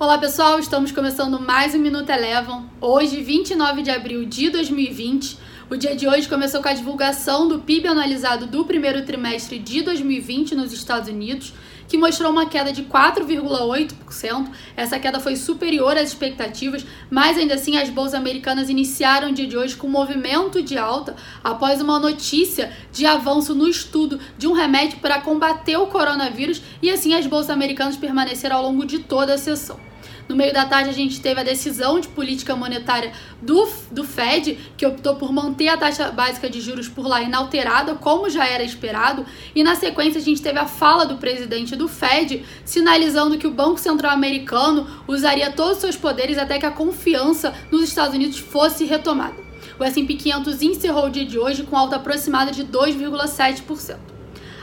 Olá pessoal, estamos começando mais um Minuto Elevam. Hoje, 29 de abril de 2020. O dia de hoje começou com a divulgação do PIB anualizado do primeiro trimestre de 2020 nos Estados Unidos, que mostrou uma queda de 4,8%. Essa queda foi superior às expectativas, mas ainda assim as bolsas americanas iniciaram o dia de hoje com um movimento de alta após uma notícia de avanço no estudo de um remédio para combater o coronavírus e assim as bolsas americanas permaneceram ao longo de toda a sessão. No meio da tarde, a gente teve a decisão de política monetária do, do Fed, que optou por manter a taxa básica de juros por lá inalterada, como já era esperado. E na sequência, a gente teve a fala do presidente do Fed, sinalizando que o Banco Central Americano usaria todos os seus poderes até que a confiança nos Estados Unidos fosse retomada. O S&P 500 encerrou o dia de hoje com alta aproximada de 2,7%.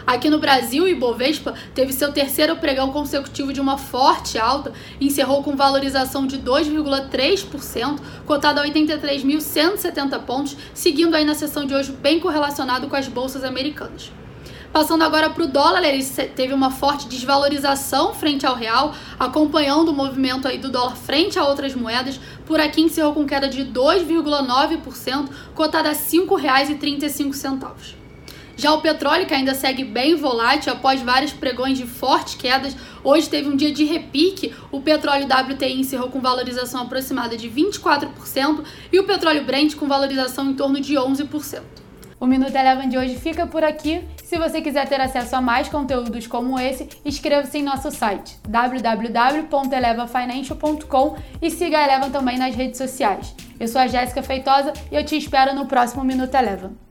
Aqui no Brasil, o Ibovespa teve seu terceiro pregão consecutivo de uma forte alta, encerrou com valorização de 2,3%, cotado a 83.170 pontos, seguindo aí na sessão de hoje bem correlacionado com as bolsas americanas. Passando agora para o dólar, ele teve uma forte desvalorização frente ao real, acompanhando o movimento aí do dólar frente a outras moedas. Por aqui encerrou com queda de 2,9%, cotada a R$ 5,35. Já o petróleo, que ainda segue bem volátil após vários pregões de fortes quedas, hoje teve um dia de repique. O petróleo WTI encerrou com valorização aproximada de 24% e o petróleo Brent com valorização em torno de 11%. O Minuto Eleven de hoje fica por aqui. Se você quiser ter acesso a mais conteúdos como esse, inscreva-se em nosso site www.elevafinancial.com e siga a Eleven também nas redes sociais. Eu sou a Jéssica Feitosa e eu te espero no próximo Minuto Eleven.